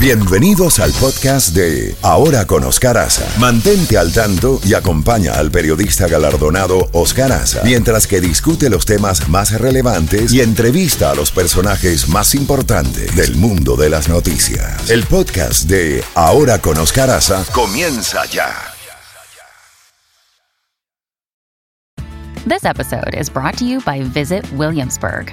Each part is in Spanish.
Bienvenidos al podcast de Ahora con Oscar Aza. Mantente al tanto y acompaña al periodista galardonado Oscar Aza mientras que discute los temas más relevantes y entrevista a los personajes más importantes del mundo de las noticias. El podcast de Ahora con Oscar Aza comienza ya. This episode is brought to you by Visit Williamsburg.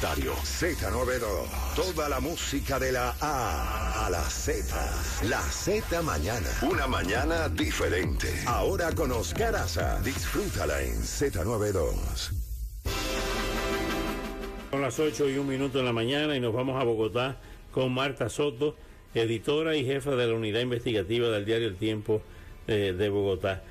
Z92. Toda la música de la A a la Z. La Z mañana. Una mañana diferente. Ahora con Oscar Aza. Disfrútala en Z92. Son las 8 y un minuto en la mañana y nos vamos a Bogotá con Marta Soto, editora y jefa de la unidad investigativa del diario El Tiempo eh, de Bogotá.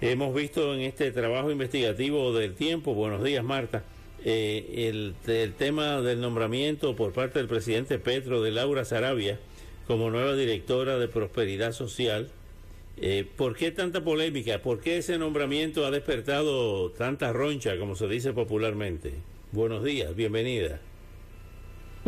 Hemos visto en este trabajo investigativo del tiempo, buenos días Marta, eh, el, tema del nombramiento por parte del presidente Petro de Laura Sarabia como nueva directora de Prosperidad Social. Eh, ¿Por qué tanta polémica? ¿Por qué ese nombramiento ha despertado tanta roncha, como se dice popularmente? Buenos días, bienvenida.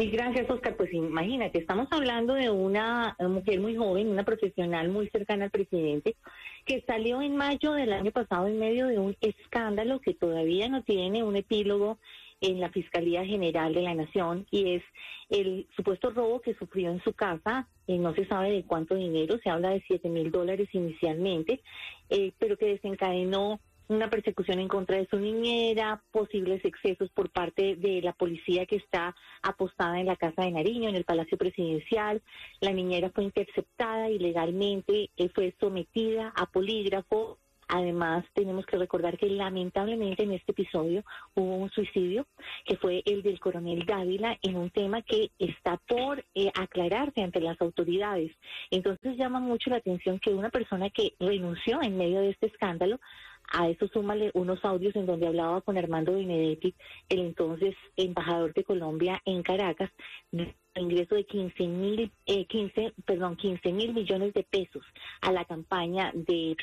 Mil gracias, Oscar. Pues imagínate, estamos hablando de una mujer muy joven, una profesional muy cercana al presidente, que salió en mayo del año pasado en medio de un escándalo que todavía no tiene un epílogo en la Fiscalía General de la Nación y es el supuesto robo que sufrió en su casa. y no se sabe de cuánto dinero, se habla de 7 mil dólares inicialmente, eh, pero que desencadenó una persecución en contra de su niñera, posibles excesos por parte de la policía que está apostada en la Casa de Nariño, en el Palacio Presidencial. La niñera fue interceptada ilegalmente, eh, fue sometida a polígrafo. Además, tenemos que recordar que lamentablemente en este episodio hubo un suicidio, que fue el del coronel Dávila, en un tema que está por eh, aclararse ante las autoridades. Entonces llama mucho la atención que una persona que renunció en medio de este escándalo a eso súmale unos audios en donde hablaba con Armando Benedetti, el entonces embajador de Colombia en Caracas, de ingreso de 15 mil, eh, 15, perdón, 15 mil millones de pesos a la campaña de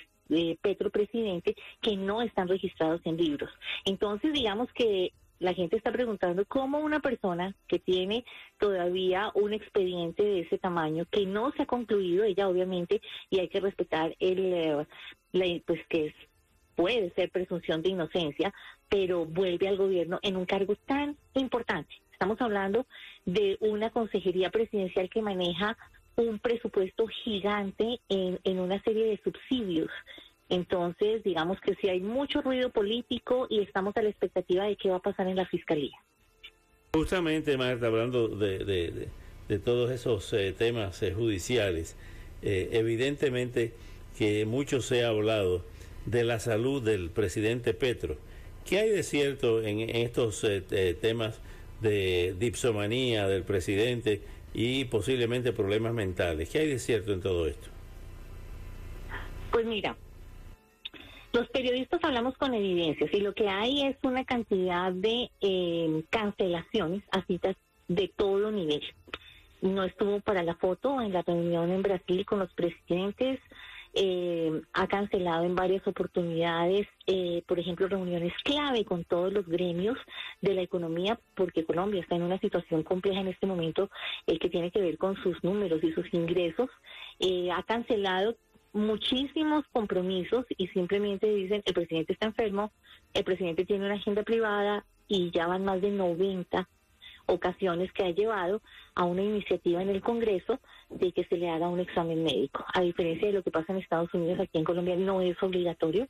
Petro Presidente que no están registrados en libros. Entonces, digamos que la gente está preguntando cómo una persona que tiene todavía un expediente de ese tamaño que no se ha concluido, ella obviamente, y hay que respetar el, eh, la, pues que es puede ser presunción de inocencia, pero vuelve al gobierno en un cargo tan importante. Estamos hablando de una consejería presidencial que maneja un presupuesto gigante en, en una serie de subsidios. Entonces, digamos que si hay mucho ruido político y estamos a la expectativa de qué va a pasar en la fiscalía. Justamente, Marta, hablando de, de, todos esos eh, temas eh, judiciales, eh, evidentemente que mucho se ha hablado de la salud del presidente Petro. ¿Qué hay de cierto en estos eh, temas de dipsomanía del presidente y posiblemente problemas mentales? ¿Qué hay de cierto en todo esto? Pues mira, los periodistas hablamos con evidencias y lo que hay es una cantidad de eh, cancelaciones a citas de todo nivel. No estuvo para la foto en la reunión en Brasil con los presidentes, eh, ha cancelado en varias oportunidades, eh, por ejemplo, reuniones clave con todos los gremios de la economía, porque Colombia está en una situación compleja en este momento el que tiene que ver con sus números y sus ingresos. Eh, ha cancelado muchísimos compromisos y simplemente dicen el presidente está enfermo, el presidente tiene una agenda privada y ya van más de 90 ocasiones que ha llevado a una iniciativa en el Congreso de que se le haga un examen médico. A diferencia de lo que pasa en Estados Unidos, aquí en Colombia no es obligatorio.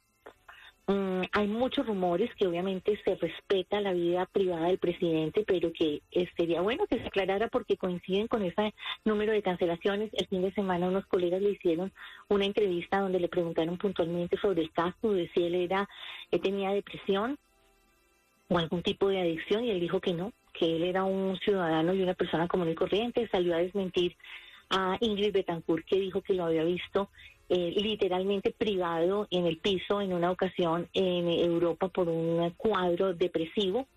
Mm, hay muchos rumores que obviamente se respeta la vida privada del presidente, pero que eh, sería bueno que se aclarara porque coinciden con ese número de cancelaciones. El fin de semana unos colegas le hicieron una entrevista donde le preguntaron puntualmente sobre el caso, de si él era, él tenía depresión o algún tipo de adicción y él dijo que no, que él era un ciudadano y una persona común y corriente, salió a desmentir a Ingrid Betancourt, que dijo que lo había visto eh, literalmente privado en el piso en una ocasión en Europa por un cuadro depresivo.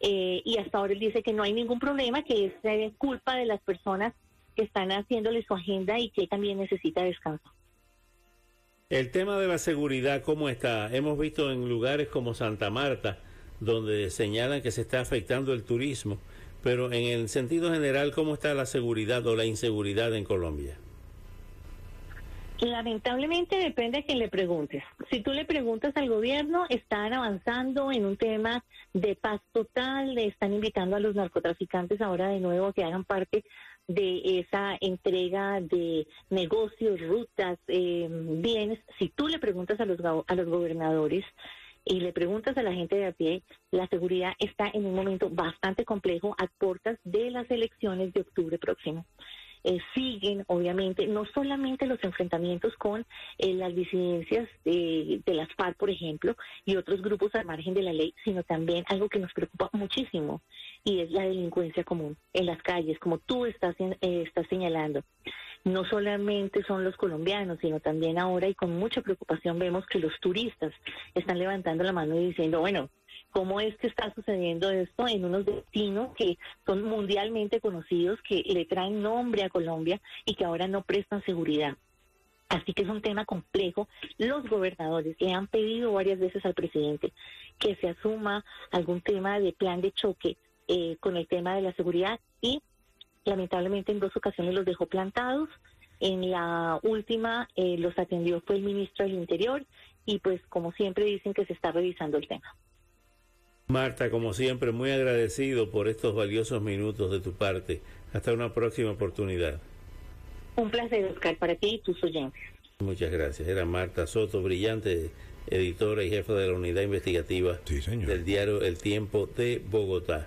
Eh, y hasta ahora él dice que no hay ningún problema, que es eh, culpa de las personas que están haciéndole su agenda y que también necesita descanso. El tema de la seguridad, ¿cómo está? Hemos visto en lugares como Santa Marta, donde señalan que se está afectando el turismo, pero en el sentido general, ¿cómo está la seguridad o la inseguridad en Colombia? Lamentablemente depende de quien le preguntes. Si tú le preguntas al gobierno, están avanzando en un tema de paz total, le están invitando a los narcotraficantes ahora de nuevo que hagan parte de esa entrega de negocios, rutas, eh, bienes. Si tú le preguntas a los, a los gobernadores, y le preguntas a la gente de a pie, la seguridad está en un momento bastante complejo a puertas de las elecciones de octubre próximo. Eh, siguen, obviamente, no solamente los enfrentamientos con eh, las disidencias de, de, las FARC, por ejemplo, y otros grupos al margen de la ley, sino también algo que nos preocupa muchísimo, y es la delincuencia común en las calles, como tú estás, eh, estás señalando. No solamente son los colombianos, sino también ahora, y con mucha preocupación, vemos que los turistas están levantando la mano y diciendo, bueno, cómo es que está sucediendo esto en unos destinos que son mundialmente conocidos, que le traen nombre a Colombia y que ahora no prestan seguridad. Así que es un tema complejo. Los gobernadores le han pedido varias veces al presidente que se asuma algún tema de plan de choque eh, con el tema de la seguridad y lamentablemente en dos ocasiones los dejó plantados. En la última eh, los atendió fue el ministro del Interior y pues como siempre dicen que se está revisando el tema. Marta, como siempre, muy agradecido por estos valiosos minutos de tu parte. Hasta una próxima oportunidad. Un placer, Oscar, para ti y tus oyentes. Muchas gracias. Era Marta Soto, brillante editora y jefa de la unidad investigativa del diario El Tiempo de Bogotá.